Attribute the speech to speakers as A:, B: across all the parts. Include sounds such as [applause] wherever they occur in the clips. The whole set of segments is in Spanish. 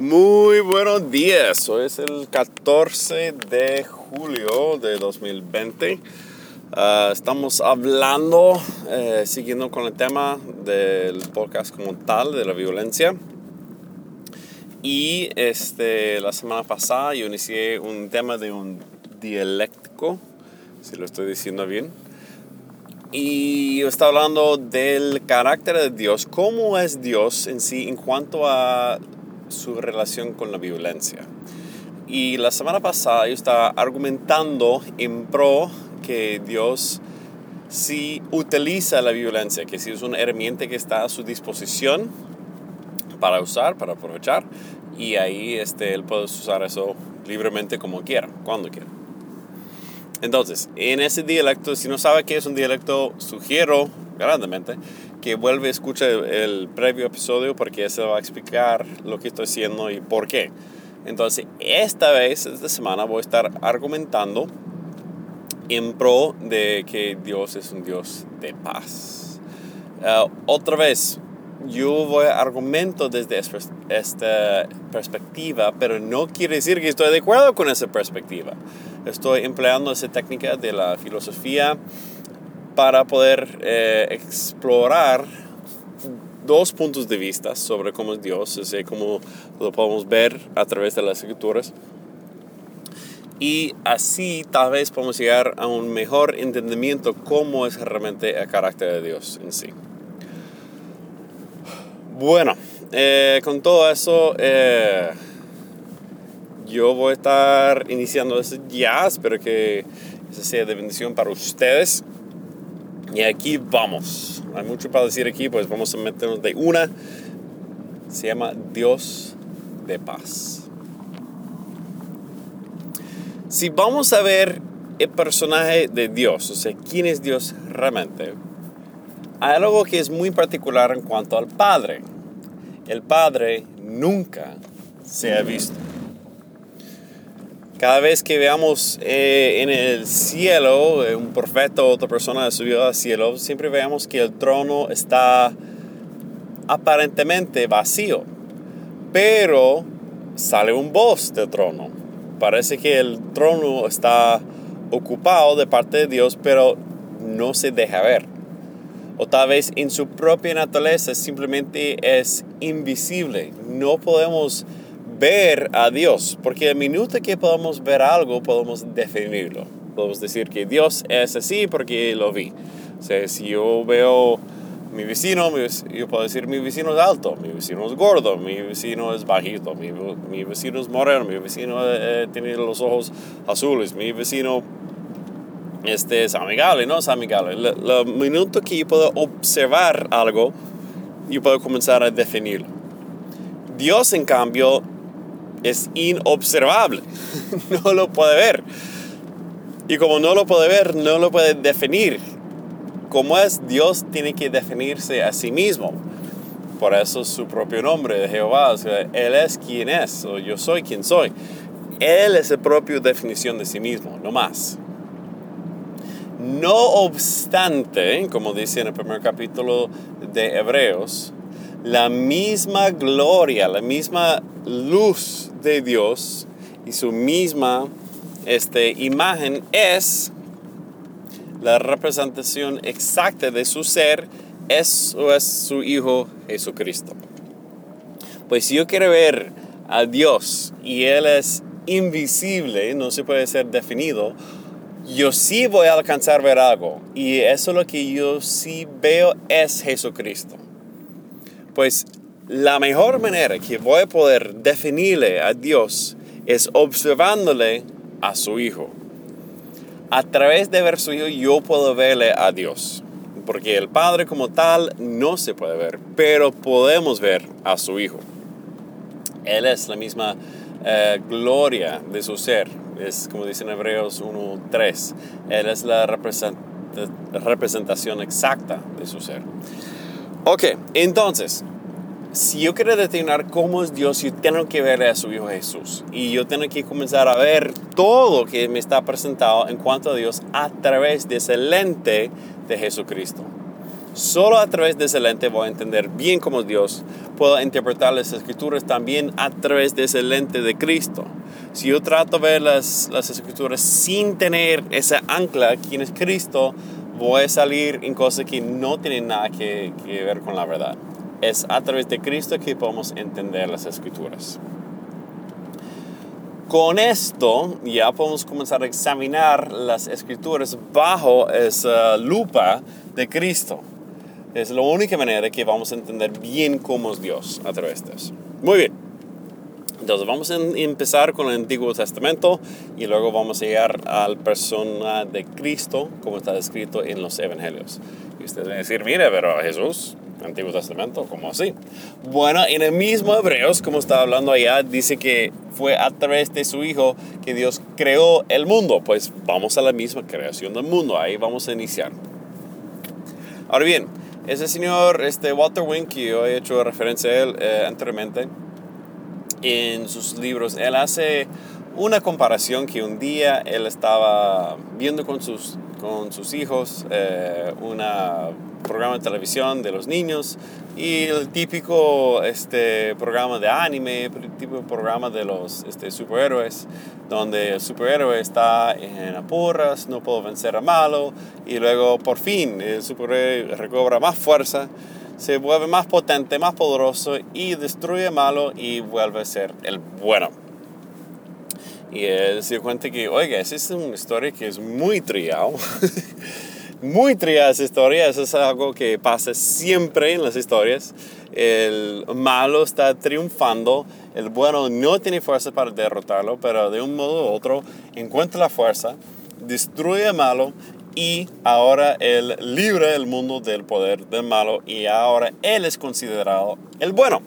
A: Muy buenos días, hoy es el 14 de julio de 2020. Ah, estamos hablando, eh, siguiendo con el tema del podcast como tal, de la violencia. Y este, la semana pasada yo inicié un tema de un dialéctico, si lo estoy diciendo bien. Y yo estaba hablando del carácter de Dios, cómo es Dios en sí en cuanto a su relación con la violencia. Y la semana pasada yo estaba argumentando en pro que Dios sí utiliza la violencia, que sí es una herramienta que está a su disposición para usar, para aprovechar, y ahí este, Él puede usar eso libremente como quiera, cuando quiera. Entonces, en ese dialecto, si no sabe qué es un dialecto, sugiero grandemente que vuelve a escuchar el previo episodio porque eso va a explicar lo que estoy haciendo y por qué. Entonces, esta vez, esta semana, voy a estar argumentando en pro de que Dios es un Dios de paz. Uh, otra vez, yo voy a argumento desde esta perspectiva, pero no quiere decir que estoy de acuerdo con esa perspectiva. Estoy empleando esa técnica de la filosofía para poder eh, explorar dos puntos de vista sobre cómo es Dios, o cómo lo podemos ver a través de las escrituras. Y así tal vez podemos llegar a un mejor entendimiento cómo es realmente el carácter de Dios en sí. Bueno, eh, con todo eso, eh, yo voy a estar iniciando ese ya, espero que sea de bendición para ustedes. Y aquí vamos. Hay mucho para decir aquí, pues vamos a meternos de una. Se llama Dios de paz. Si vamos a ver el personaje de Dios, o sea, quién es Dios realmente, hay algo que es muy particular en cuanto al Padre. El Padre nunca se ha visto. Cada vez que veamos eh, en el cielo, eh, un profeta o otra persona subió al cielo, siempre veamos que el trono está aparentemente vacío, pero sale un voz del trono. Parece que el trono está ocupado de parte de Dios, pero no se deja ver. O tal vez en su propia naturaleza simplemente es invisible. No podemos ver a Dios, porque el minuto que podemos ver algo, podemos definirlo. Podemos decir que Dios es así porque lo vi. O si yo veo mi vecino, yo puedo decir mi vecino es alto, mi vecino es gordo, mi vecino es bajito, mi, mi vecino es moreno, mi vecino eh, tiene los ojos azules, mi vecino este, es amigable, no es amigable. El minuto que yo puedo observar algo, yo puedo comenzar a definirlo. Dios, en cambio, es inobservable. [laughs] no lo puede ver. Y como no lo puede ver, no lo puede definir. Como es, Dios tiene que definirse a sí mismo. Por eso su propio nombre de Jehová. él es quien es, o yo soy quien soy. Él es la propia definición de sí mismo, no más. No obstante, como dice en el primer capítulo de Hebreos, la misma gloria, la misma luz de Dios y su misma este, imagen es la representación exacta de su ser, eso es su Hijo Jesucristo. Pues si yo quiero ver a Dios y Él es invisible, no se puede ser definido, yo sí voy a alcanzar ver algo. Y eso lo que yo sí veo es Jesucristo. Pues la mejor manera que voy a poder definirle a Dios es observándole a su Hijo. A través de ver su Hijo yo puedo verle a Dios. Porque el Padre como tal no se puede ver, pero podemos ver a su Hijo. Él es la misma eh, gloria de su ser. Es como dicen Hebreos 1.3. Él es la representación exacta de su ser. Ok, entonces, si yo quiero determinar cómo es Dios, yo tengo que ver a su Hijo Jesús. Y yo tengo que comenzar a ver todo que me está presentado en cuanto a Dios a través de ese lente de Jesucristo. Solo a través de ese lente voy a entender bien cómo es Dios. Puedo interpretar las escrituras también a través de ese lente de Cristo. Si yo trato de ver las, las escrituras sin tener esa ancla, quién es Cristo, voy a salir en cosas que no tienen nada que, que ver con la verdad. Es a través de Cristo que podemos entender las escrituras. Con esto ya podemos comenzar a examinar las escrituras bajo esa lupa de Cristo. Es la única manera que vamos a entender bien cómo es Dios a través de eso. Muy bien. Entonces vamos a empezar con el Antiguo Testamento y luego vamos a llegar a la persona de Cristo como está escrito en los Evangelios. Y ustedes van a decir, mire, pero Jesús, Antiguo Testamento, ¿cómo así? Bueno, en el mismo Hebreos, como estaba hablando allá, dice que fue a través de su Hijo que Dios creó el mundo. Pues vamos a la misma creación del mundo, ahí vamos a iniciar. Ahora bien, ese señor este Walter Wink, que yo he hecho referencia a él eh, anteriormente, en sus libros, él hace una comparación que un día él estaba viendo con sus, con sus hijos eh, un programa de televisión de los niños y el típico este, programa de anime, el típico programa de los este, superhéroes, donde el superhéroe está en apuras, no puede vencer a malo y luego por fin el superhéroe recobra más fuerza se vuelve más potente, más poderoso y destruye malo y vuelve a ser el bueno. Y él se dio cuenta que, oiga, esa es una historia que es muy trial. [laughs] muy trial esa historia. Eso es algo que pasa siempre en las historias. El malo está triunfando. El bueno no tiene fuerza para derrotarlo, pero de un modo u otro encuentra la fuerza, destruye al malo y ahora él libre el mundo del poder del malo y ahora él es considerado el bueno.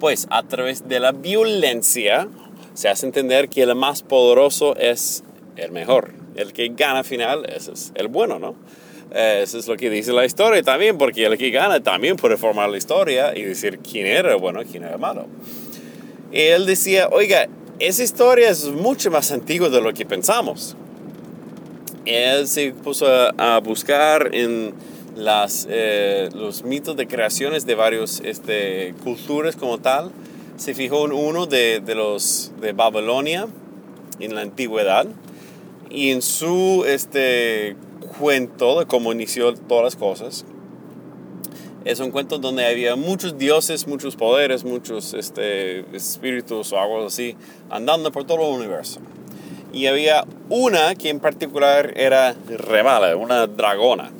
A: Pues a través de la violencia se hace entender que el más poderoso es el mejor. El que gana al final ese es el bueno, ¿no? Eso es lo que dice la historia también, porque el que gana también puede formar la historia y decir quién era bueno y quién era malo. Y él decía, oiga, esa historia es mucho más antigua de lo que pensamos él se puso a, buscar en las, eh, los mitos de creaciones de varias este, culturas como tal. Se fijó en uno de, de, los de Babilonia en la antigüedad y en su este, cuento de cómo inició todas las cosas. Es un cuento donde había muchos dioses, muchos poderes, muchos este, espíritus o algo así andando por todo el universo y había una que en particular era re una dragona.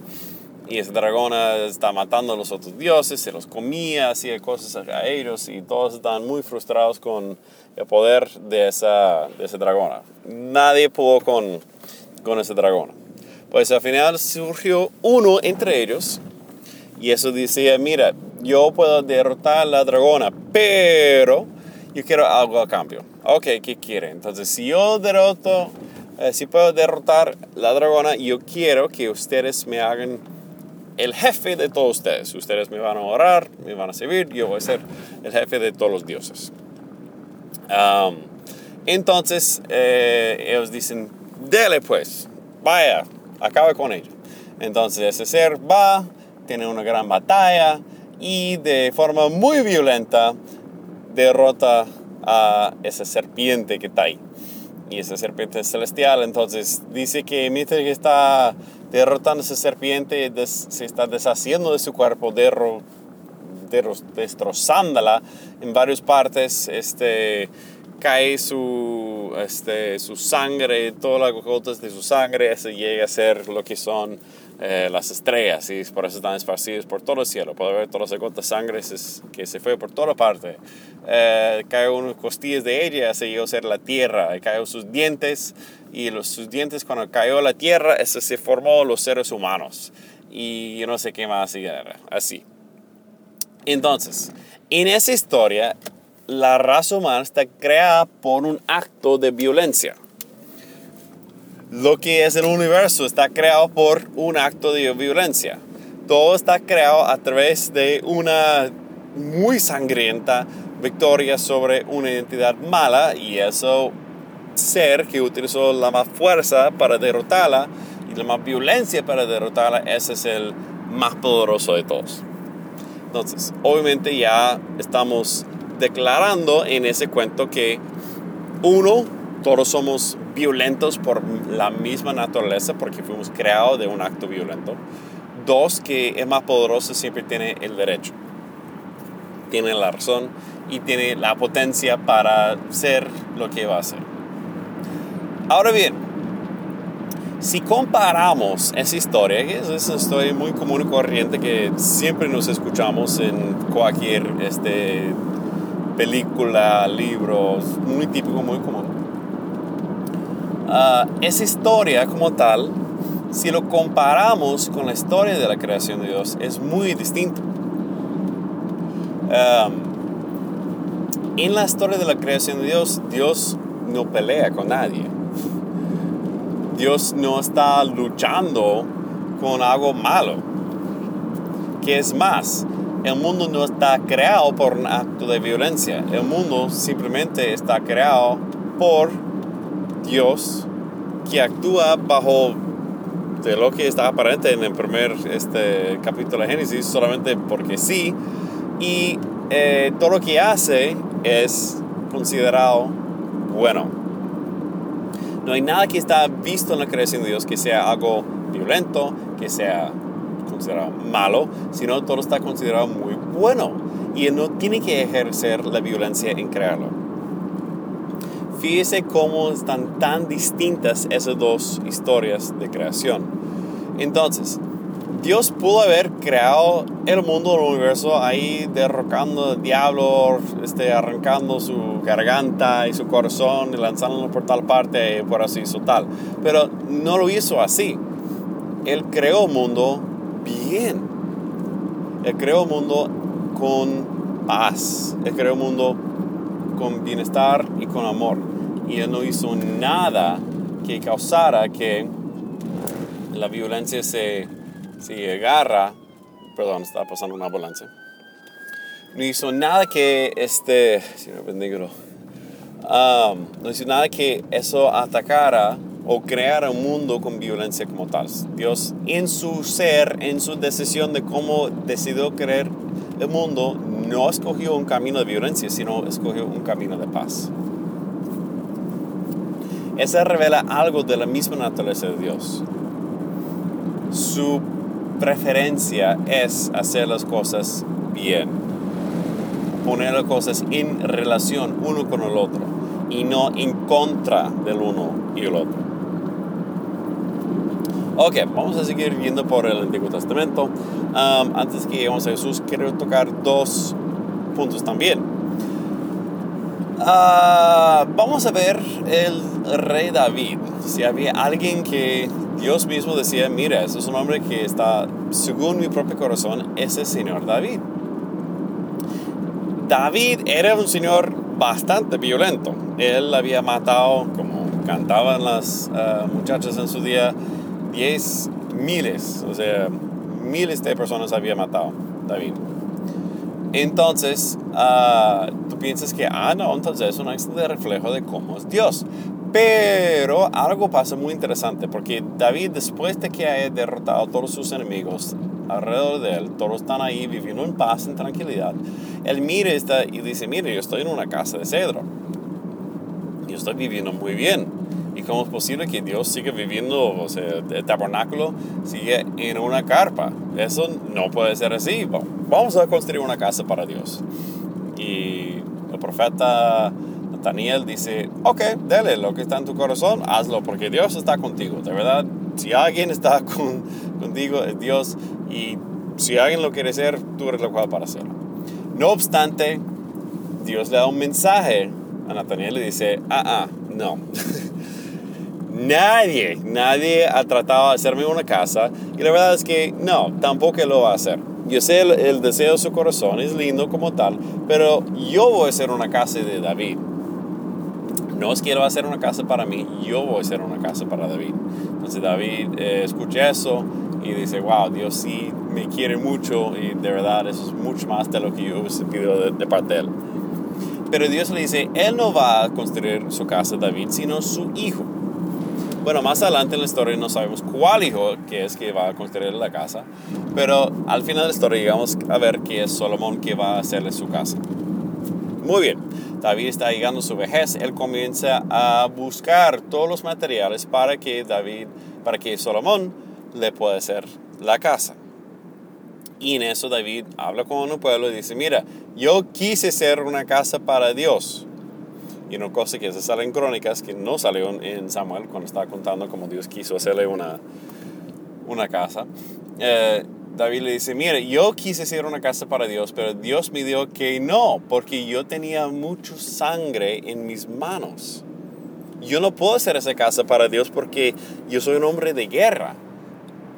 A: Y esa dragona está matando a los otros dioses, se los comía, hacía cosas a ellos y todos estaban muy frustrados con el poder de esa, de esa dragona. Nadie pudo con, con esa dragona. Pues al final surgió uno entre ellos y eso decía, mira, yo puedo derrotar a la dragona, pero yo quiero algo a cambio. Ok, ¿qué quiere? Entonces, si yo derroto, eh, si puedo derrotar la dragona, yo quiero que ustedes me hagan el jefe de todos ustedes. Ustedes me van a orar, me van a servir, yo voy a ser el jefe de todos los dioses. entonces, eh, ellos dicen, dele pues, vaya, acabe con ello. Entonces, ese ser va, tiene una gran batalla y de forma muy violenta derrota a esa serpiente que está ahí. Y esa serpiente es celestial, entonces dice que mientras que está derrotando a esa serpiente, se está deshaciendo de su cuerpo, derro, destrozándola en varias partes, este, cae su, este, su sangre, todas las gotas de su sangre, eso llega a ser lo que son eh, las estrellas y por eso están esparcidas por todo el cielo. Puede ver todas las gotas de sangre que se fue por toda parte. Eh, unas costillas de ella, se llegó a ser la tierra, cayó sus dientes y los, sus dientes cuando cayó la tierra, eso se formó los seres humanos. Y yo no sé qué más así. Entonces, en esa historia, la raza humana está creada por un acto de violencia lo que es el universo está creado por un acto de violencia. Todo está creado a través de una muy sangrienta victoria sobre una identidad mala y eso ser que utilizó la más fuerza para derrotarla y la más violencia para derrotarla, ese es el más poderoso de todos. Entonces, obviamente ya estamos declarando en ese cuento que uno, todos somos violentos por la misma naturaleza porque fuimos creados de un acto violento. Dos, que es más poderoso siempre tiene el derecho, tiene la razón y tiene la potencia para ser lo que va a ser. Ahora bien, si comparamos esa historia, que es una historia muy común y corriente que siempre nos escuchamos en cualquier este, película, libro, muy típico, muy común. Uh, esa historia como tal, si lo comparamos con la historia de la creación de Dios, es muy distinto. Um, en la historia de la creación de Dios, Dios no pelea con nadie. Dios no está luchando con algo malo. Que es más, el mundo no está creado por un acto de violencia. El mundo simplemente está creado por Dios que actúa bajo de lo que está aparente en el primer este, capítulo de Génesis solamente porque sí. Y eh, todo lo que hace es considerado bueno. No hay nada que está visto en la creación de Dios que sea algo violento, que sea considerado malo, sino todo está considerado muy bueno. Y Él no tiene que ejercer la violencia en crearlo. Fíjese cómo están tan distintas esas dos historias de creación. Entonces, Dios pudo haber creado el mundo, el universo, ahí derrocando al diablo, este, arrancando su garganta y su corazón y lanzándolo por tal parte, por así su tal. Pero no lo hizo así. Él creó un mundo bien. Él creó un mundo con paz. Él creó un mundo con bienestar y con amor. Y Él no hizo nada que causara que la violencia se si agarra, perdón, estaba pasando una ambulancia. No hizo nada que este, um, no hizo nada que eso atacara o creara un mundo con violencia como tal. Dios en su ser, en su decisión de cómo decidió crear el mundo, no escogió un camino de violencia, sino escogió un camino de paz. Eso revela algo de la misma naturaleza de Dios. Su preferencia es hacer las cosas bien. Poner las cosas en relación uno con el otro y no en contra del uno y el otro. Ok, vamos a seguir viendo por el Antiguo Testamento. Um, antes que lleguemos a Jesús, quiero tocar dos puntos también. Uh, vamos a ver el rey David. Si había alguien que Dios mismo decía, mira, ese es un hombre que está, según mi propio corazón, ese señor David. David era un señor bastante violento. Él había matado, como cantaban las uh, muchachas en su día, diez miles, o sea, miles de personas había matado David. Entonces, uh, tú piensas que, ah, no, entonces es un excelente reflejo de cómo es Dios. Pero algo pasa muy interesante, porque David, después de que haya derrotado a todos sus enemigos alrededor de él, todos están ahí viviendo en paz, en tranquilidad, él mira esta y dice, mire, yo estoy en una casa de cedro. Yo estoy viviendo muy bien. ¿Y cómo es posible que Dios siga viviendo, o el tabernáculo sigue en una carpa? Eso no puede ser así. Vamos a construir una casa para Dios. Y el profeta Daniel dice, ok, dale lo que está en tu corazón, hazlo porque Dios está contigo. De verdad, si alguien está [laughs] contigo, es Dios. Y si alguien lo quiere hacer, tú eres lo cual para hacerlo. No obstante, Dios le da un mensaje a Nathaniel y dice, ah, ah, no. [laughs] nadie, nadie ha tratado de hacerme una casa. Y la verdad es que no, tampoco lo va a hacer. Yo sé el, deseo de su corazón, es lindo como tal, pero yo voy a hacer una casa de David no es hacer una casa para mí, yo voy a hacer una casa para David. Entonces David eh, escucha eso y dice, wow, Dios sí me quiere mucho y de verdad es mucho más de lo que yo hubiese pedido de, parte de él. Pero Dios le dice, él no va a construir su casa David, sino su hijo. Bueno, más adelante en la historia no sabemos cuál hijo que es que va a construir la casa, pero al final de la historia llegamos a ver que es Salomón que va a hacerle su casa. Muy bien, David está llegando a su vejez, él comienza a buscar todos los materiales para que David, para que Salomón le pueda hacer la casa. Y en eso David habla con un pueblo y dice, mira, yo quise hacer una casa para Dios. Y una cosa que se sale en crónicas, que no salió en Samuel cuando estaba contando cómo Dios quiso hacerle una, una casa. Eh, David le dice, mire, yo quise hacer una casa para Dios, pero Dios me dijo que no, porque yo tenía mucha sangre en mis manos. Yo no puedo hacer esa casa para Dios porque yo soy un hombre de guerra.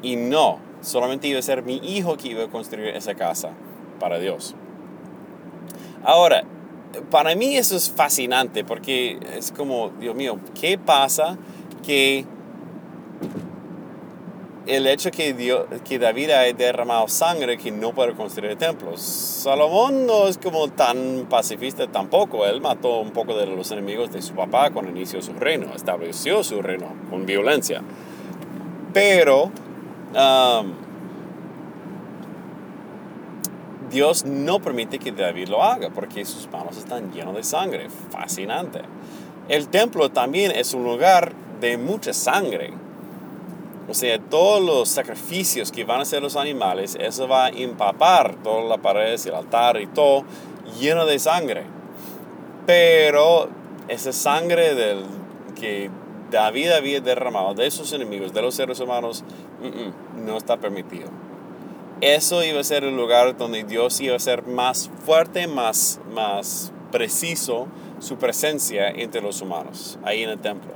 A: Y no, solamente iba a ser mi hijo que iba a construir esa casa para Dios. Ahora, para mí eso es fascinante porque es como, Dios mío, ¿qué pasa que el hecho que, Dios, que David haya derramado sangre que no puede construir templos. Salomón no es como tan pacifista tampoco. Él mató un poco de los enemigos de su papá cuando inició su reino, estableció su reino con violencia. Pero um, Dios no permite que David lo haga porque sus manos están llenas de sangre. Fascinante. El templo también es un lugar de mucha sangre o sea, todos los sacrificios que van a hacer los animales, eso va a empapar toda la pared, el altar y todo lleno de sangre. Pero esa sangre del, que David había derramado de sus enemigos, de los seres humanos, no está permitido. Eso iba a ser el lugar donde Dios iba a ser más fuerte, más, más preciso su presencia entre los humanos, ahí en el templo.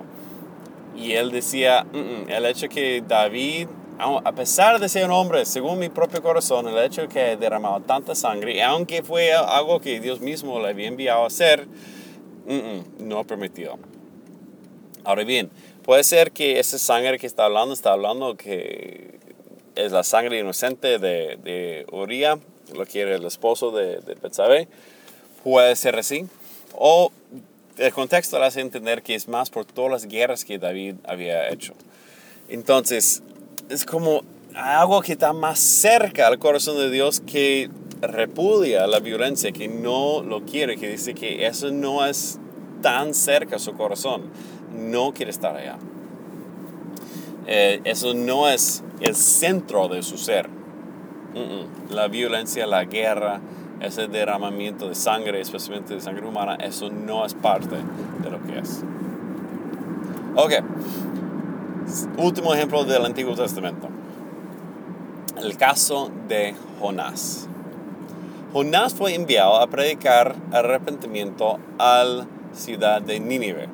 A: Y él decía, el hecho que David, a pesar de ser un hombre, según mi propio corazón, el hecho que derramaba tanta sangre, aunque fue algo que Dios mismo le había enviado a hacer, no permitió. Ahora bien, puede ser que esa sangre que está hablando, está hablando que es la sangre inocente de, de Uriah, lo quiere el esposo de, de Puede ser así. O el contexto le hace entender que es más por todas las guerras que David había hecho. Entonces, es como algo que está más cerca al corazón de Dios que repudia la violencia, que no lo quiere, que dice que eso no es tan cerca a su corazón, no quiere estar allá. Eh, eso no es el centro de su ser. La violencia, la guerra, ese derramamiento de sangre, especialmente de sangre humana, eso no es parte de lo que es. Ok, último ejemplo del Antiguo Testamento. El caso de Jonás. Jonás fue enviado a predicar arrepentimiento a la ciudad de Nínive.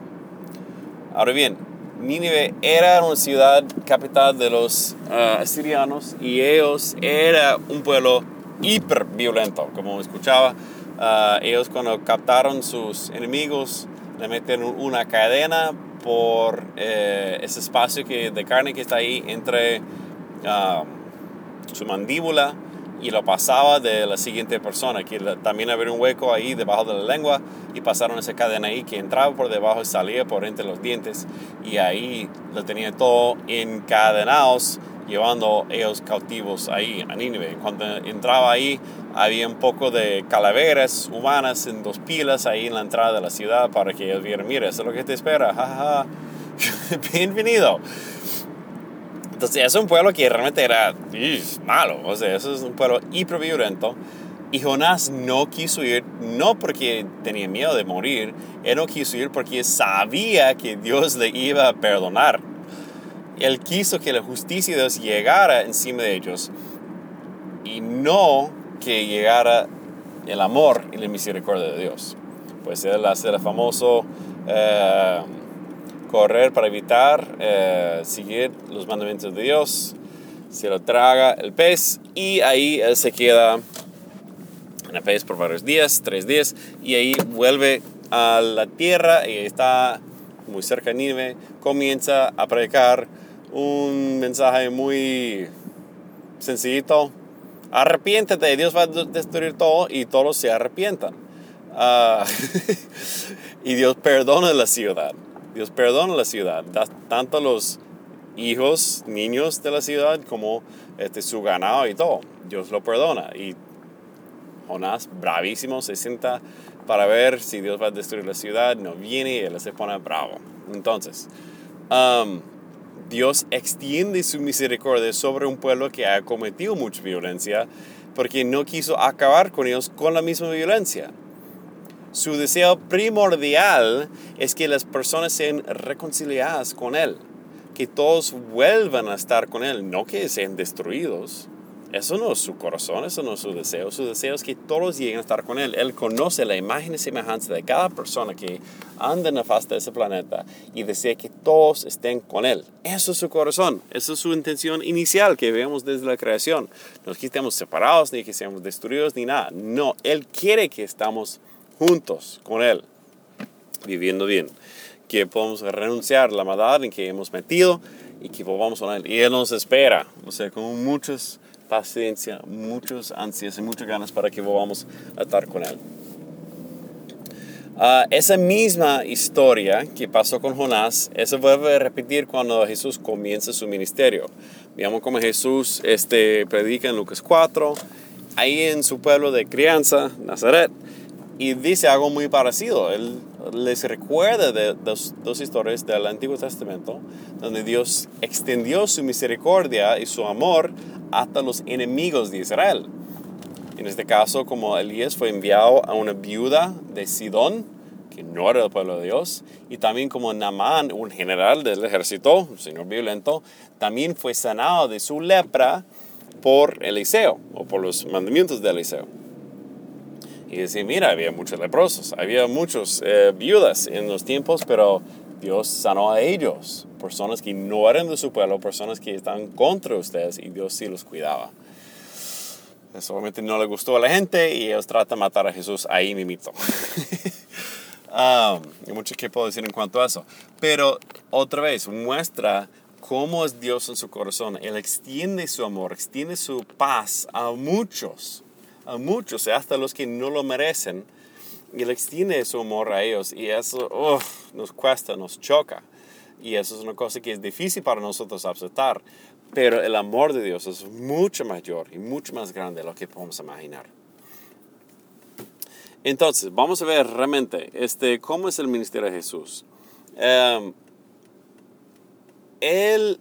A: Ahora bien, Nínive era una ciudad capital de los uh, asirianos y ellos era un pueblo hiper violento, como escuchaba. Ah, ellos cuando captaron sus enemigos le meten una cadena por eh, ese espacio que, de carne que está ahí entre ah, su mandíbula y lo pasaba de la siguiente persona, que también había un hueco ahí debajo de la lengua y pasaron esa cadena ahí que entraba por debajo y salía por entre los dientes y ahí lo tenían todo encadenados llevando ellos cautivos ahí a Nínive. Cuando entraba ahí había un poco de calaveras humanas en dos pilas ahí en la entrada de la ciudad para que ellos vieran, mira, eso es lo que te espera, jajaja, [laughs] bienvenido. Entonces es un pueblo que realmente era malo, o sea, eso es un pueblo hiper violento. Y Jonás no quiso ir, no porque tenía miedo de morir, él no quiso ir porque sabía que Dios le iba a perdonar él quiso que la justicia de Dios llegara encima de ellos y no que llegara el amor y la misericordia de Dios. Pues él hace el famoso eh, correr para evitar eh, seguir los mandamientos de Dios, se lo traga el pez y ahí él se queda en el pez por varios días, tres días, y ahí vuelve a la tierra y está muy cerca de Nínive, comienza a predicar un mensaje muy sencillito. Arrepiéntete, Dios va a destruir todo y todos se arrepientan. Ah, [laughs] y Dios perdona la ciudad. Dios perdona la ciudad, tanto los hijos, niños de la ciudad como este, su ganado y todo. Dios lo perdona. Y Jonás, bravísimo, se sienta para ver si Dios va a destruir la ciudad, no viene y él se pone bravo. Entonces, Dios extiende su misericordia sobre un pueblo que ha cometido mucha violencia porque no quiso acabar con ellos con la misma violencia. Su deseo primordial es que las personas sean reconciliadas con Él, que todos vuelvan a estar con Él, no que sean destruidos. Eso no es su corazón, eso no es su deseo. Su deseo es que todos lleguen a estar con Él. Él conoce la imagen y semejanza de cada persona que anda en la faz de ese planeta y desea que todos estén con Él. Eso es su corazón, esa es su intención inicial que vemos desde la creación. No es que estemos separados, ni que seamos destruidos, ni nada. No, Él quiere que estamos juntos con Él, viviendo bien. Que podamos renunciar a la maldad en que hemos metido y que volvamos con Él. Y Él nos espera, o sea, con muchos paciencia, muchas ansias y muchas ganas para que volvamos a estar con Él. Ah, esa misma historia que pasó con Jonás, eso vuelve a repetir cuando Jesús comienza su ministerio. Veamos cómo Jesús este, predica en Lucas 4, ahí en su pueblo de crianza, Nazaret, y dice algo muy parecido. Él les recuerda de dos, dos, historias del Antiguo Testamento, donde Dios extendió su misericordia y su amor hasta los enemigos de Israel. En este caso, como Elías fue enviado a una viuda de Sidón, que no era el pueblo de Dios, y también como Naamán, un general del ejército, un señor violento, también fue sanado de su lepra por Eliseo, o por los mandamientos de Eliseo. Y decía, mira, había muchos leprosos, había muchos eh, viudas en los tiempos, pero Dios sanó a ellos, personas que no eran de su pueblo, personas que estaban contra ustedes y Dios sí los cuidaba. Eso obviamente no le gustó a la gente y ellos tratan de matar a Jesús ahí mimito. um, [laughs] hay mucho que puedo decir en cuanto a eso. Pero otra vez, muestra cómo es Dios en su corazón. Él extiende su amor, extiende su paz a muchos, a muchos, hasta los que no lo merecen y Él extiende su amor a ellos y eso nos cuesta, nos choca. Y eso es una cosa que es difícil para nosotros aceptar. Pero el amor de Dios es mucho mayor y mucho más grande de lo que podemos imaginar. Entonces, vamos a ver realmente este, cómo es el ministerio de Jesús. Em, él,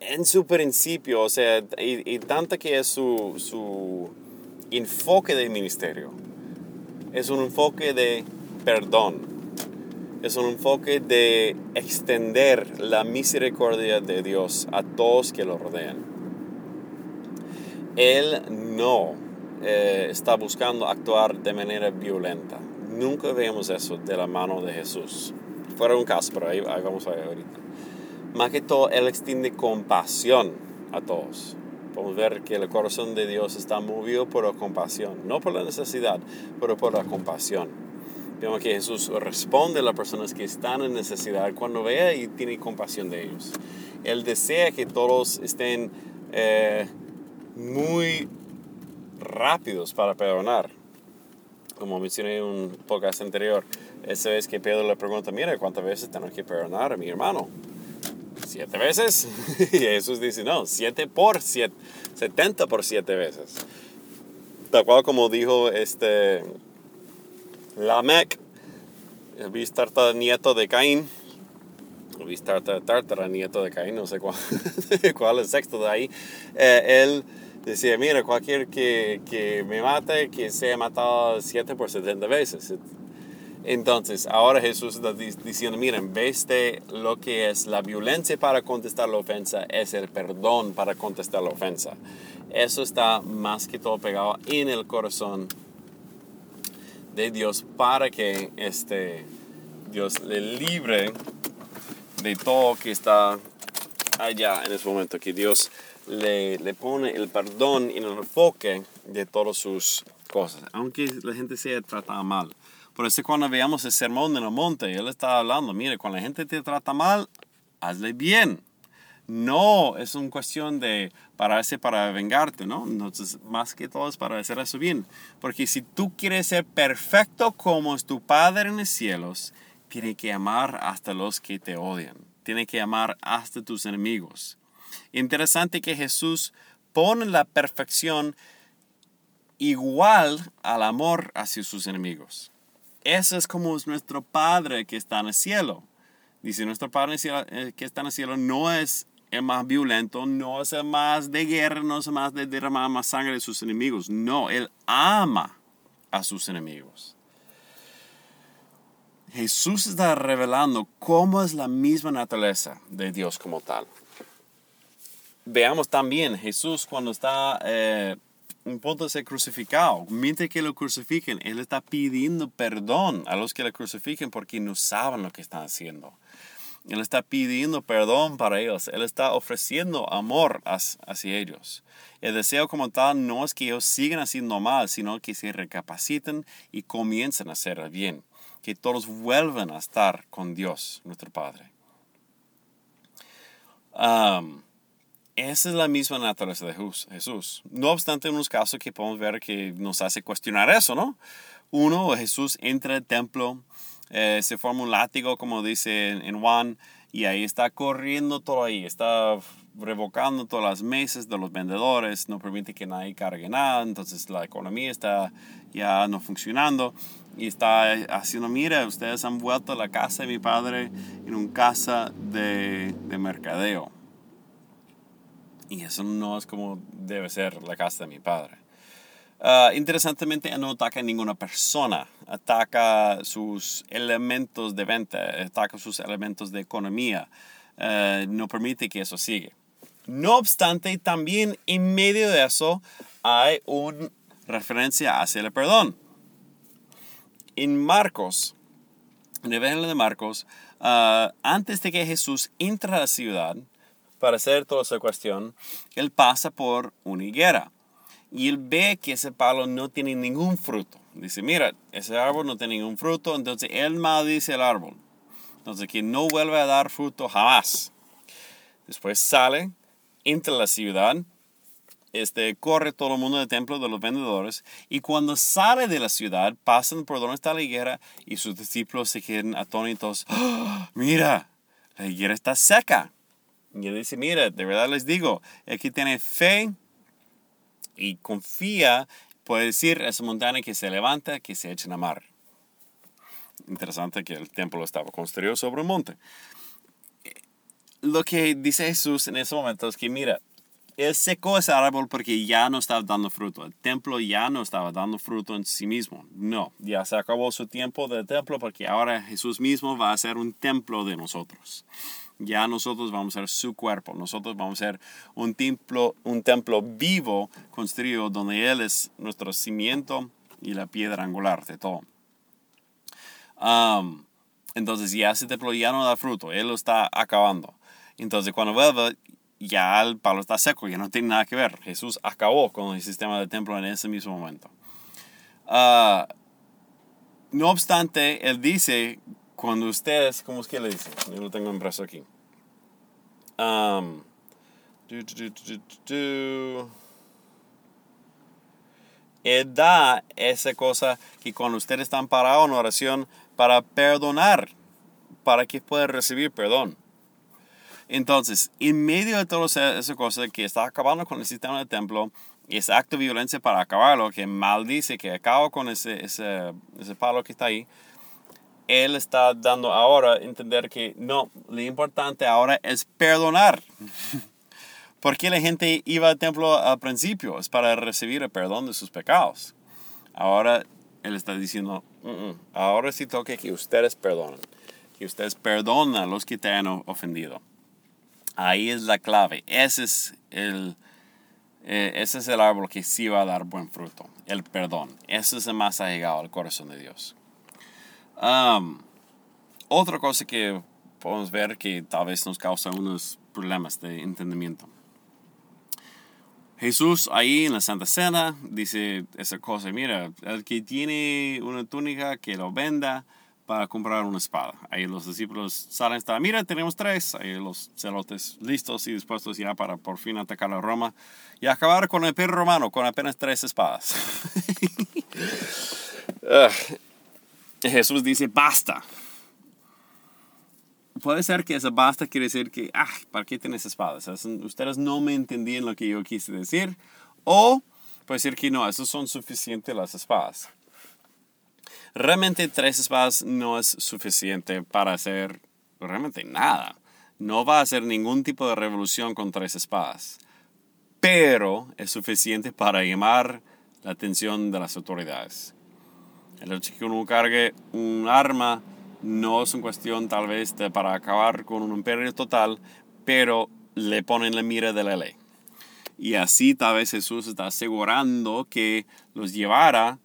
A: en su principio, o sea, y, y tanto que es su, su enfoque del ministerio, es un enfoque de perdón. Es un enfoque de extender la misericordia de Dios a todos que lo rodean. Él no eh, está buscando actuar de manera violenta. Nunca vemos eso de la mano de Jesús. Fuera un caso, pero ahí, ahí vamos a ver ahorita. Más que todo, Él extiende compasión a todos podemos ver que el corazón de Dios está movido por la compasión, no por la necesidad, pero por la compasión. Vemos que Jesús responde a las personas que están en necesidad cuando vea y tiene compasión de ellos. Él desea que todos estén eh, muy rápidos para perdonar. Como mencioné en un podcast anterior, esa vez que Pedro le pregunta, mira, ¿cuántas veces tengo que perdonar a mi hermano? Siete veces. [laughs] y Jesús dice, no, siete por siete, setenta por siete veces. Tal cual como dijo este Lamec, el Bistarta nieto de Caín, el Bistarta Tartara nieto de Caín, no sé cuál, [laughs] cuál es sexto de ahí, eh, él decía, mira, cualquier que, que me mate, que sea matado siete por setenta veces. Entonces, ahora Jesús está diciendo, miren, en lo que es la violencia para contestar la ofensa, es el perdón para contestar la ofensa. Eso está más que todo pegado en el corazón de Dios para que este, Dios le libre de todo que está allá en ese momento, que Dios le, le pone el perdón en el enfoque de todas sus cosas, aunque la gente sea tratada mal. Por eso cuando veamos el sermón en el monte, él está hablando, mire, cuando la gente te trata mal, hazle bien. No es una cuestión de pararse para vengarte, ¿no? Entonces, más que todo es para hacer eso bien. Porque si tú quieres ser perfecto como es tu Padre en los cielos, tiene que amar hasta los que te odian. Tiene que amar hasta tus enemigos. Interesante que Jesús pone la perfección igual al amor hacia sus enemigos. Eso es como nuestro Padre que está en el cielo. Dice, nuestro Padre eh, que está en el cielo no es el más violento, no es el más de guerra, no es el más de derramar más sangre de sus enemigos. No, Él ama a sus enemigos. Jesús está revelando cómo es la misma naturaleza de Dios como tal. Veamos también Jesús cuando está eh, en punto de ser crucificado. Mientras que lo crucifiquen, Él está pidiendo perdón a los que lo crucifiquen porque no saben lo que están haciendo. Él está pidiendo perdón para ellos. Él está ofreciendo amor hacia ellos. El deseo como tal no es que ellos sigan haciendo mal, sino que se recapaciten y comiencen a hacer el bien. Que todos vuelvan a estar con Dios, nuestro Padre. Esa es la misma naturaleza de Jesús. No obstante, en unos casos que podemos ver que nos hace cuestionar eso, ¿no? Uno, Jesús entra al templo eh, se forma un látigo, como dice en Juan, y ahí está corriendo todo ahí, está revocando todas las mesas de los vendedores, no permite que nadie cargue nada, entonces la economía está ya no funcionando y está haciendo, mira, ustedes han vuelto a la casa de mi padre en una casa de, de mercadeo. Y eso no es como debe ser la casa de mi padre. Uh, interesantemente, no ataca a ninguna persona, ataca sus elementos de venta, ataca sus elementos de economía, uh, no permite que eso siga. No obstante, también en medio de eso hay una referencia hacia el perdón. En Marcos, en el Evangelio de Marcos, uh, antes de que Jesús entre a la ciudad para hacer toda esa cuestión, él pasa por una higuera y él ve que ese palo no tiene ningún fruto. Dice, mira, ese árbol no tiene ningún fruto, entonces él maldice el árbol. Entonces que no vuelve a dar fruto jamás. Después sale, entra a la ciudad, este, corre todo el mundo del templo de los vendedores y cuando sale de la ciudad pasan por donde está la higuera y sus discípulos se quedan atónitos. [gasps] ¡Ah! Mira, la higuera está seca. Y él dice, mira, de verdad les digo, el que tiene fe y confía, puede decir a esa montaña que se levanta, que se echa en la mar. Interesante que el templo estaba construido sobre un monte. Lo que dice Jesús en ese momento es que, mira, él secó ese árbol porque ya no estaba dando fruto. El templo ya no estaba dando fruto en sí mismo. No, ya se acabó su tiempo del templo porque ahora Jesús mismo va a ser un templo de nosotros ya nosotros vamos a ser su cuerpo, nosotros vamos a ser un templo, un templo vivo construido donde Él es nuestro cimiento y la piedra angular de todo. entonces ya ese templo ya no da fruto, Él lo está acabando. Entonces cuando vuelva, ya el palo está seco, ya no tiene nada que ver. Jesús acabó con el sistema del templo en ese mismo momento. Ah, no obstante, Él dice cuando ustedes, ¿cómo es que le dicen? Yo lo tengo impreso aquí. Um, Él da esa cosa que cuando ustedes están parados en oración para perdonar, para que puedan recibir perdón. Entonces, en medio de toda esa cosa que está acabando con el sistema del templo, ese acto de violencia para acabarlo, que maldice, que acaba con ese, ese, ese palo que está ahí, él está dando ahora entender que no, lo importante ahora es perdonar. [laughs] Porque la gente iba al templo al principio? Es para recibir el perdón de sus pecados. Ahora Él está diciendo, ahora sí toca que ustedes perdonen. Que ustedes perdonen a los que te han ofendido. Ahí es la clave. Ese es el, eh, ese es el árbol que sí va a dar buen fruto. El perdón. Ese es el más allegado al corazón de Dios otra cosa que podemos ver que tal vez nos causa unos problemas de entendimiento. Jesús ahí en la Santa Cena dice esa cosa, mira, el que tiene una túnica que lo venda para comprar una espada. Ahí los discípulos salen, está, mira, tenemos tres, ahí los celotes listos y dispuestos ya para por fin atacar a Roma y acabar con el imperio romano con apenas tres espadas. [laughs] Jesús dice, basta. puede ser que esa basta quiere decir que, ah, ¿para qué tienes espadas? Ustedes no me entendían lo que yo quise decir. O puede decir que no, esos son suficientes las espadas. Realmente tres espadas no es suficiente para hacer realmente nada. No va a hacer ningún tipo de revolución con tres espadas. Pero es suficiente para llamar la atención de las autoridades. El hecho de que uno cargue un arma no es una cuestión tal vez para acabar con un imperio total, pero le ponen la mira de la ley. Y así tal vez Jesús está asegurando que los llevara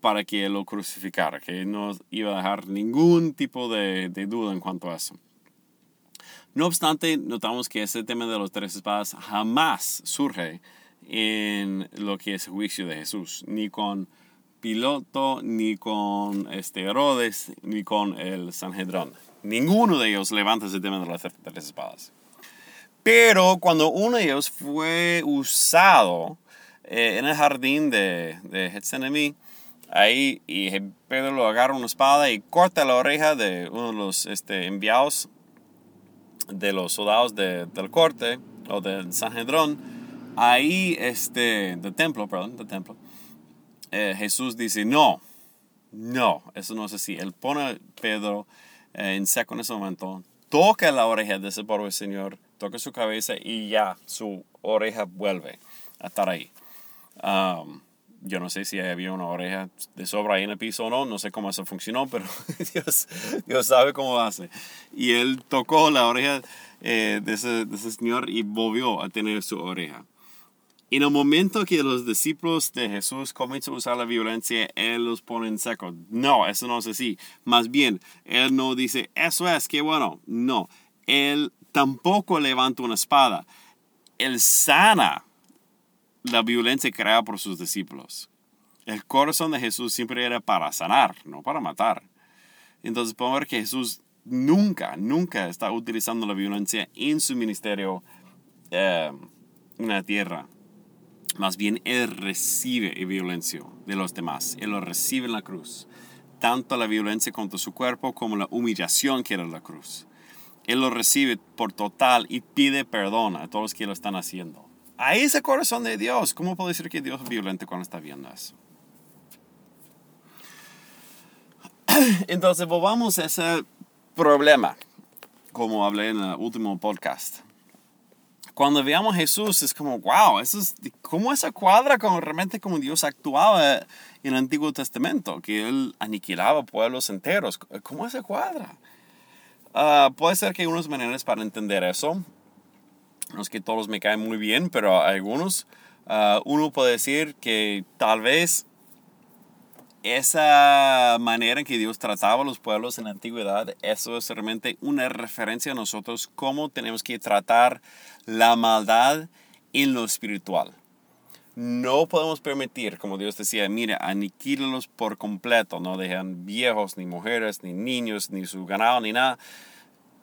A: para que lo crucificara, que no iba a dejar ningún tipo de, de duda en cuanto a eso. No obstante, notamos que ese tema de los tres espadas jamás surge en lo que es el juicio de Jesús, ni con Piloto, ni con este Herodes, ni con el Sanhedrón. Ninguno de ellos levanta ese tema de las tres espadas. Pero cuando uno de ellos fue usado eh, en el jardín de, de Getsemaní, ahí y Pedro lo agarra una espada y corta la oreja de uno de los este, enviados de los soldados del corte o del Sanhedrón, ahí este, del templo, perdón, del templo, eh, Jesús dice, no, no, eso no es así. Él pone a Pedro eh, en seco en ese momento, toca la oreja de ese pobre señor, toca su cabeza y ya su oreja vuelve a estar ahí. Um, yo no sé si había una oreja de sobra ahí en el piso o no, no sé cómo eso funcionó, pero [laughs] Dios, Dios sabe cómo hace. Y él tocó la oreja eh, de, ese, de, ese, señor y volvió a tener su oreja. En el momento que los discípulos de Jesús comienzan a usar la violencia, Él los pone en seco. No, eso no es así. Más bien, Él no dice, eso es, qué bueno. No, Él tampoco levanta una espada. Él sana la violencia creada por sus discípulos. El corazón de Jesús siempre era para sanar, no para matar. Entonces podemos ver que Jesús nunca, nunca está utilizando la violencia en su ministerio eh, en la tierra. Más bien, Él recibe violencia de los demás. Él lo recibe en la cruz. Tanto la violencia contra su cuerpo como la humillación que era la cruz. Él lo recibe por total y pide perdón a todos los que lo están haciendo. Ahí es el corazón de Dios. ¿Cómo puede decir que Dios es violento cuando está viendo eso? [clears throat] Entonces, volvamos a ese problema, como hablé en el último podcast cuando veamos a Jesús es como, wow, eso es, ¿cómo esa cuadra con realmente como Dios actuaba en el Antiguo Testamento? Que Él aniquilaba pueblos enteros. ¿Cómo esa cuadra? Uh, puede ser que hay unas maneras para entender eso. No es que todos me caen muy bien, pero algunos. Uh, uno puede decir que tal vez esa manera en que Dios trataba a los pueblos en la antigüedad, eso es realmente una referencia a nosotros, cómo tenemos que tratar la maldad en lo espiritual. No podemos permitir, como Dios decía, mire, aniquílalos por completo, no dejan viejos, ni mujeres, ni niños, ni su ganado, ni nada.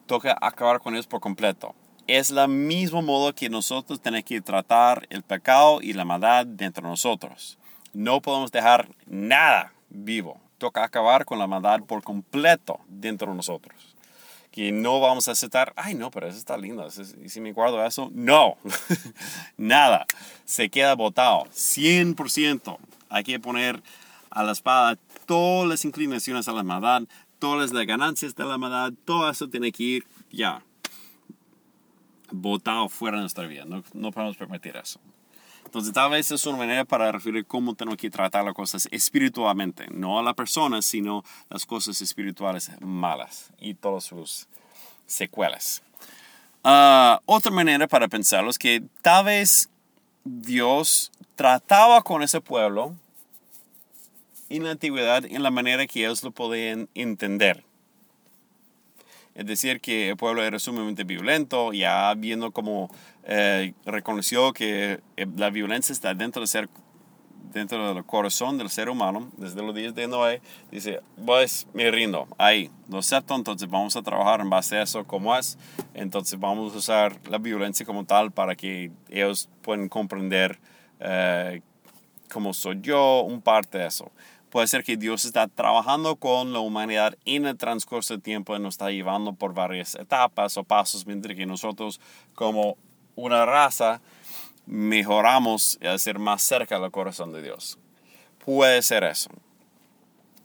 A: Toca acabar con ellos por completo. Es la mismo modo que nosotros tenemos que tratar el pecado y la maldad dentro de nosotros. No podemos dejar nada vivo. Toca acabar con la maldad por completo dentro de nosotros. Que no vamos a aceptar, ay no, pero eso está lindo, y si me guardo eso, no, [laughs] nada, se queda botado, 100%. Hay que poner a la espada todas las inclinaciones a la maldad, todas las ganancias de la maldad, todo eso tiene que ir ya, botado fuera de nuestra vida, no, no podemos permitir eso. Entonces, tal vez es una manera para referir cómo tenemos que tratar las cosas espiritualmente, no a la persona, sino las cosas espirituales malas y todas sus secuelas. Uh, otra manera para pensarlo es que tal vez Dios trataba con ese pueblo en la antigüedad en la manera que ellos lo podían entender. Es decir, que el pueblo era sumamente violento, ya viendo cómo eh, reconoció que eh, la violencia está dentro del, ser, dentro del corazón del ser humano, desde los días de Noé, dice, pues me rindo, ahí, lo acepto, entonces vamos a trabajar en base a eso como es, entonces vamos a usar la violencia como tal para que ellos puedan comprender eh, cómo soy yo, un parte de eso. Puede ser que Dios está trabajando con la humanidad en el transcurso del tiempo y nos está llevando por varias etapas o pasos, mientras que nosotros como una raza mejoramos a ser más cerca del corazón de Dios. Puede ser eso.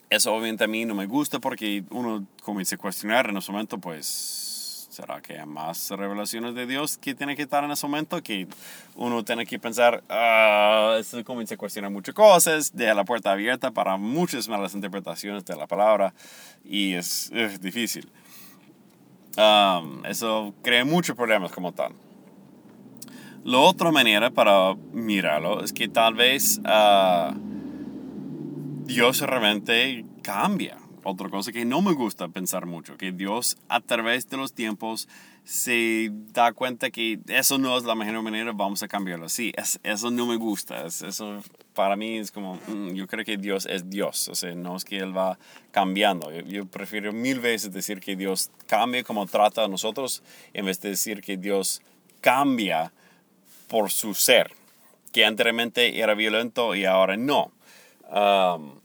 A: Eso obviamente a mí no me gusta porque uno comienza a cuestionar en ese momento, pues, ¿será que hay más revelaciones de Dios que tiene que estar en ese momento? Que uno tiene que pensar, ah, eso comienza a cuestionar muchas cosas, deja la puerta abierta para muchas malas interpretaciones de la palabra y es, difícil. Um, eso crea muchos problemas como tal. La otra manera para mirarlo es que tal vez... Uh, Dios realmente cambia. Otra cosa que no me gusta pensar mucho, que Dios a través de los tiempos se da cuenta que eso no es la mejor manera, vamos a cambiarlo así. Es, eso no me gusta. eso para mí es como, mm, yo creo que Dios es Dios, o sea, no es que Él va cambiando. Yo, yo, prefiero mil veces decir que Dios cambia como trata a nosotros en vez de decir que Dios cambia por su ser, que anteriormente era violento y ahora no. Um,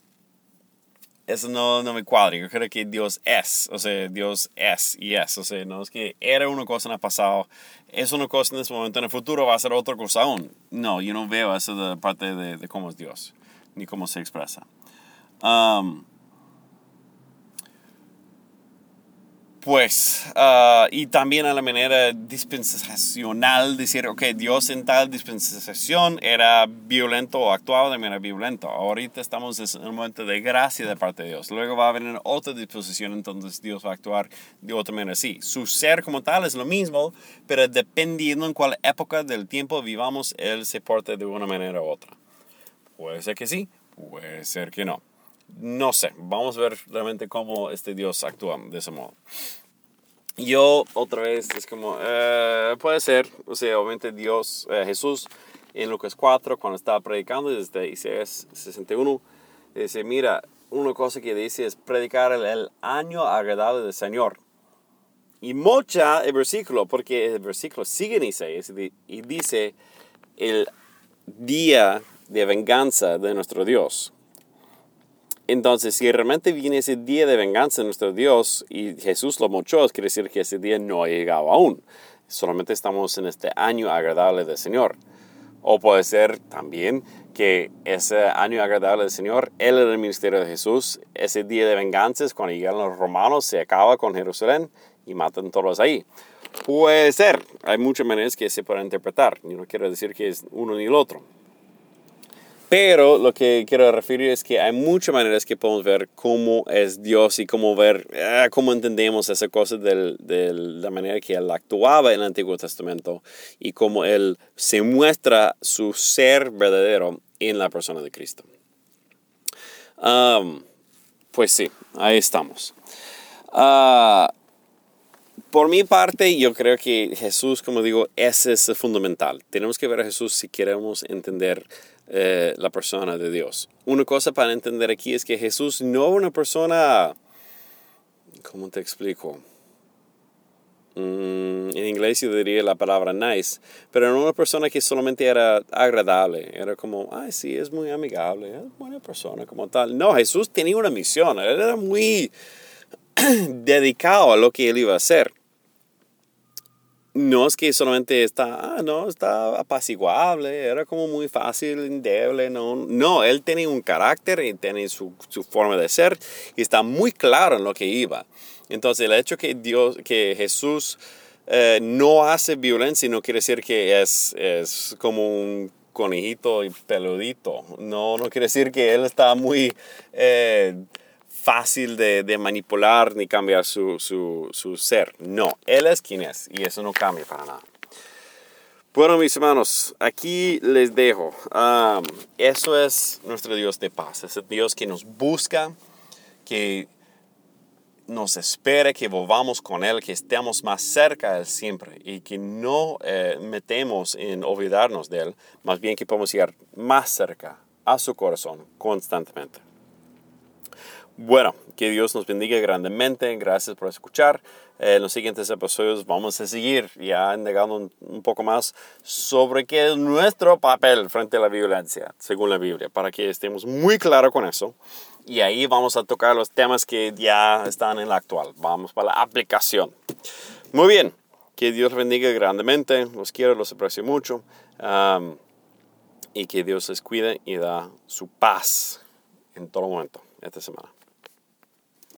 A: eso no, no me cuadra. Yo creo que Dios es, o sea, Dios es y es. O sea, no es que era una cosa en el pasado, es una cosa en este momento, en el futuro va a ser otra cosa aún. No, yo no veo eso de parte de, de cómo es Dios, ni cómo se expresa. Um, Pues, ah, y también a la manera dispensacional, decir, ok, Dios en tal dispensación era violento o actuaba de manera violenta. Ahorita estamos en un momento de gracia de parte de Dios. Luego va a haber otra disposición, entonces Dios va a actuar de otra manera. Sí, su ser como tal es lo mismo, pero dependiendo en cuál época del tiempo vivamos, Él se porta de una manera u otra. Puede ser que sí, puede ser que no no sé, vamos a ver realmente cómo este Dios actúa de ese modo. Yo otra vez es como, eh, puede ser, o sea, obviamente Dios, eh, Jesús en Lucas 4, cuando estaba predicando desde Isaías 61, dice, mira, una cosa que dice es predicar el, año agradable del Señor. Y mocha el versículo, porque el versículo sigue en Isaías y dice el día de venganza de nuestro Dios. Entonces, si realmente viene ese día de venganza de nuestro Dios y Jesús lo mochó, quiere decir que ese día no ha llegado aún. Solamente estamos en este año agradable del Señor. O puede ser también que ese año agradable del Señor, Él en el ministerio de Jesús, ese día de venganza es cuando llegan los romanos, se acaba con Jerusalén y matan todos ahí. Puede ser, hay muchas maneras que se pueden interpretar. Yo no quiero decir que es uno ni el otro. Pero lo que quiero referir es que hay muchas maneras que podemos ver cómo es Dios y cómo ver, ah, cómo entendemos esa cosa de, la manera que Él actuaba en el Antiguo Testamento y cómo Él se muestra su ser verdadero en la persona de Cristo. pues sí, ahí estamos. Ah, por mi parte, yo creo que Jesús, como digo, ese es fundamental. Tenemos que ver a Jesús si queremos entender eh, la persona de Dios. Una cosa para entender aquí es que Jesús no era una persona, ¿cómo te explico? Mm, en inglés yo diría la palabra nice, pero no una persona que solamente era agradable, era como, ay, sí, es muy amigable, es buena persona como tal. No, Jesús tenía una misión, él era muy [clears throat] dedicado a lo que él iba a hacer no es que solamente está, ah, no, está apaciguable, era como muy fácil, endeble, no, no, él tenía un carácter y tiene su, su, forma de ser y está muy claro en lo que iba. Entonces el hecho que Dios, que Jesús eh, no hace violencia no quiere decir que es, es como un conejito y peludito, no, no quiere decir que él está muy... Eh, fácil de, de, manipular ni cambiar su, su, su, ser. No, Él es quien es y eso no cambia para nada. Bueno, mis hermanos, aquí les dejo. eso es nuestro Dios de paz. Es el Dios que nos busca, que nos espera que volvamos con Él, que estemos más cerca de Él siempre y que no eh, metemos en olvidarnos de Él, más bien que podemos llegar más cerca a su corazón constantemente. Bueno, que Dios nos bendiga grandemente. Gracias por escuchar. En los siguientes episodios vamos a seguir ya indagando un, un, poco más sobre qué es nuestro papel frente a la violencia, según la Biblia, para que estemos muy claros con eso. Y ahí vamos a tocar los temas que ya están en la actual. Vamos para la aplicación. Muy bien. Que Dios bendiga grandemente. Los quiero, los aprecio mucho. Um, y que Dios les cuide y da su paz en todo momento esta semana.